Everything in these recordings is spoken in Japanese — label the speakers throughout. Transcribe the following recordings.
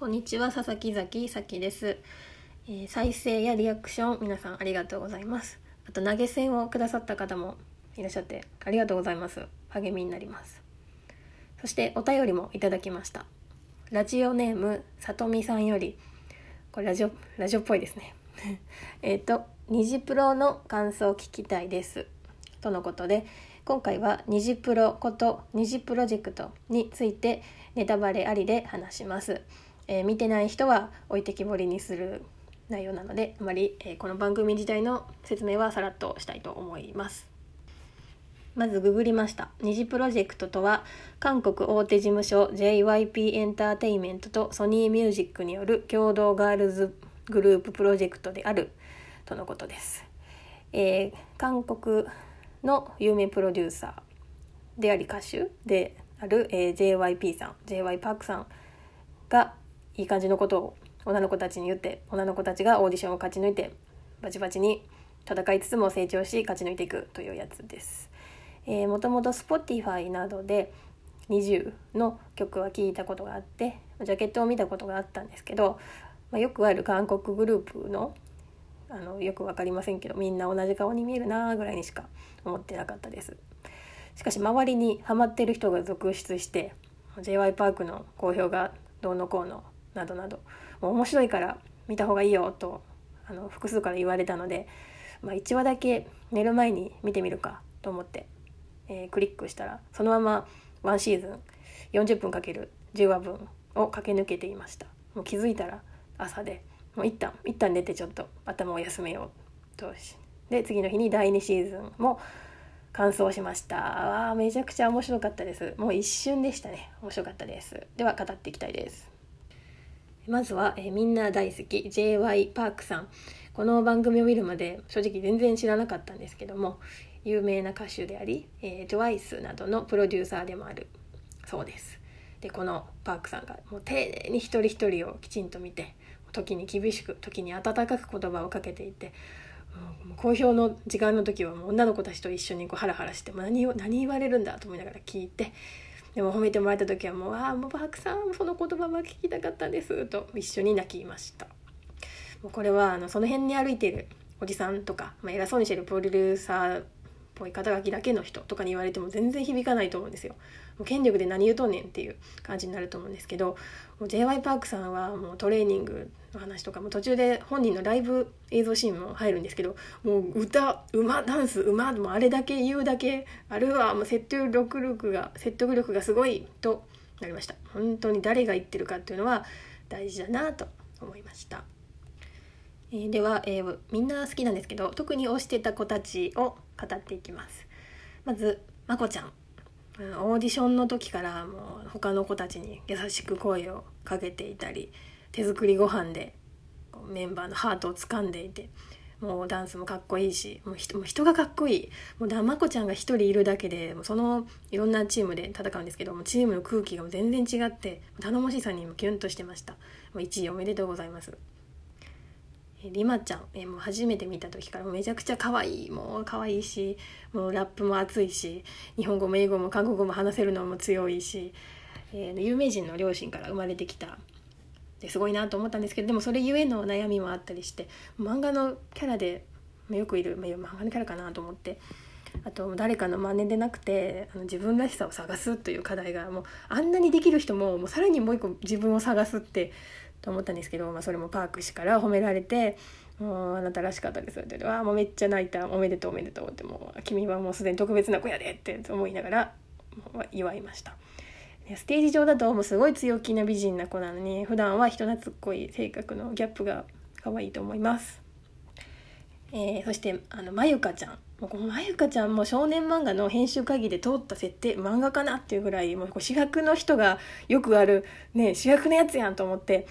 Speaker 1: こんにちは佐々木崎咲です、えー再生やリアクション皆さんありがとうございます。あと投げ銭をくださった方もいらっしゃってありがとうございます。励みになります。そしてお便りもいただきました。ラジオネームさとみさんより。これラジオラジオっぽいですね。えっと「ニジプロの感想を聞きたいです」とのことで今回はニジプロことニジプロジェクトについてネタバレありで話します、えー見てない人は置いてきぼりにする内容なのであまり、えーこの番組自体の説明はさらっとしたいと思います。まずググりました。二次プロジェクトとは韓国大手事務所 JYP エンターテインメントとソニーミュージックによる共同ガールズグループプロジェクトであるとのことです、えー韓国の有名プロデューサーであり歌手である、えー JYP さん j y パークさんがいい感じのことを女の子たちに言って女の子たちがオーディションを勝ち抜いてバチバチに戦いつつも成長し勝ち抜いていくというやつです。えー、もともと Spotify などで20の曲は聴いたことがあってジャケットを見たことがあったんですけど、まあ、よくある韓国グループのあのよく分かりませんけどみんな同じ顔に見えるなぐらいにしか思ってなかったですしかし周りにハマってる人が続出して j y パークの好評がどうのこうのなどなど。面白いから見た方がいいよとあの複数から言われたので、まあ、1話だけ寝る前に見てみるかと思って、えークリックしたらそのままワンシーズン40分かける10話分を駆け抜けていました。もう気づいたら朝でもう一旦一旦寝てちょっと頭を休めようとしで次の日に第2シーズンも完走しました。あめちゃくちゃ面白かったです。もう一瞬でしたね。面白かったです。では語っていきたいです。まずは、えーみんな大好き j y パークさん。この番組を見るまで正直全然知らなかったんですけども有名な歌手であり、えー、TWICE などのプロデューサーでもあるそうです。でこのパークさんがもう丁寧に一人一人をきちんと見て時に厳しく時に温かく言葉をかけていてもう公表の時間の時はもう女の子たちと一緒にこうハラハラしても何を何言われるんだと思いながら聞いてでも褒めてもらった時はもう「ああもうパクさんその言葉は聞きたかったんです」と一緒に泣きました。もうこれはあのその辺に歩いているおじさんとか、まあ、偉そうにしてるプロデューサーっぽい肩書きだけの人とかに言われても全然響かないと思うんですよもう権力で何言うとんねんっていう感じになると思うんですけどもう j y パークさんはもうトレーニングの話とかも途中で本人のライブ映像シーンも入るんですけどもう歌馬ダンス馬もあれだけ言うだけあるいはもう説得力が説得力がすごいとなりました本当に誰が言ってるかっていうのは大事だなと思いました、えーでは、えーみんな好きなんですけど特に推してた子たちを語っていきます。まずまこちゃん。オーディションの時からもう他の子たちに優しく声をかけていたり手作りご飯でメンバーのハートを掴んでいてもうダンスもかっこいいしもう人も人がかっこいい。もうだまこちゃんが一人いるだけでもそのいろんなチームで戦うんですけどもチームの空気が全然違って頼もしさにもキュンとしてました。もう1位おめでとうございます。えリマちゃん、えもう初めて見た時からめちゃくちゃ可愛いもう可愛いしもうラップも熱いし日本語も英語も韓国語も話せるのも強いし、えー有名人の両親から生まれてきた。ですごいなと思ったんですけどでもそれゆえの悩みもあったりして漫画のキャラでよくいる、まあ、漫画のキャラかなと思ってあと誰かの真似でなくてあの自分らしさを探すという課題がもうあんなにできる人ももうさらにもう一個自分を探すってと思ったんですけど、まあ、それもパーク氏から褒められて「もうあなたらしかったです」って言って「わあもうめっちゃ泣いたおめでとうおめでとう」ってもう「君はもうすでに特別な子やで」って思いながら祝いました。ステージ上だともうすごい強気な美人な子なのに普段は人懐っこい性格のギャップが可愛いと思います。えーそしてあのまゆかちゃんもうこのまゆかちゃんも少年漫画の編集会議で通った設定漫画かなっていうぐらいもう主役の人がよくある、ね、主役のやつやんと思って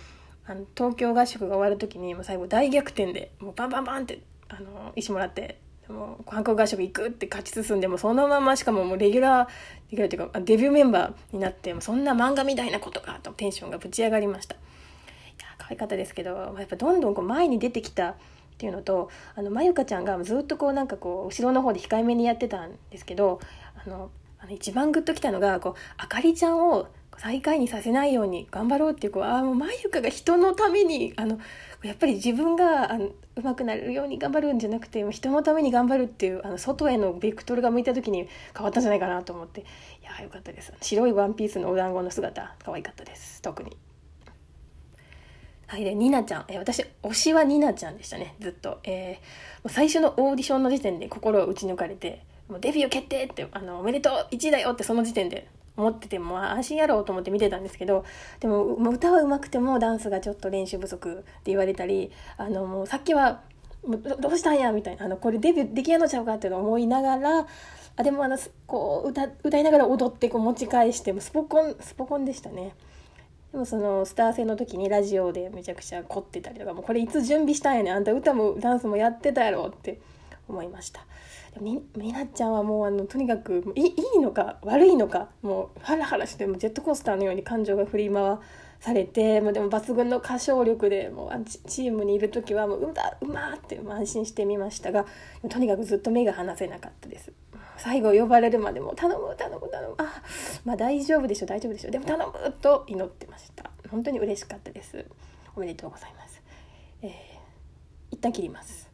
Speaker 1: あの東京合宿が終わる時にもう最後大逆転でもうバンバンバンってあの石もらってもう韓国合宿行くって勝ち進んでもそのまましかももうレギュラーレギュラーっていうかデビューメンバーになってもそんな漫画みたいなことかとテンションがぶち上がりました。いや可愛かったですけどやっぱどんどんこう前に出てきたっていうのとあのまゆかちゃんがずっとこうなんかこう後ろの方で控えめにやってたんですけどあのあの一番グッときたのがこうあかりちゃんを最下位にさせないように頑張ろうっていうこうあもうまゆかが人のためにあのやっぱり自分があの上手くなれるように頑張るんじゃなくて人のために頑張るっていうあの外へのベクトルが向いた時に変わったんじゃないかなと思って。いやよかったです。白いワンピースのお団子の姿可愛かったです。特に。はいでニナちゃん、え、私推しはニナちゃんでしたね。ずっと、えー、最初のオーディションの時点で心を打ち抜かれてもうデビュー決定ってあのおめでとう1位だよってその時点で思ってても安心やろうと思って見てたんですけどでももう歌は上手くてもダンスがちょっと練習不足って言われたりあのもうさっきはもうどうしたんやみたいなあのこれデビューできやのちゃうかっていうのを思いながらあでもあのこう歌歌いながら踊ってこう持ち返してもスポコンスポコンでしたね。でもそのスター性の時にラジオでめちゃくちゃ凝ってたりとかもうこれいつ準備したんやねんあんた歌もダンスもやってたやろって思いました。みみなちゃんはもうあのとにかくいいいのか悪いのかもうハラハラしてもジェットコースターのように感情が振り回されてもうでも抜群の歌唱力でもうチームにいる時はもううだうまって安心してみましたがとにかくずっと目が離せなかったです。最後呼ばれるまでも頼む頼む頼むあまあ大丈夫でしょ大丈夫でしょでも頼むと祈ってました。本当に嬉しかったです。おめでとうございます、えー、一旦切ります。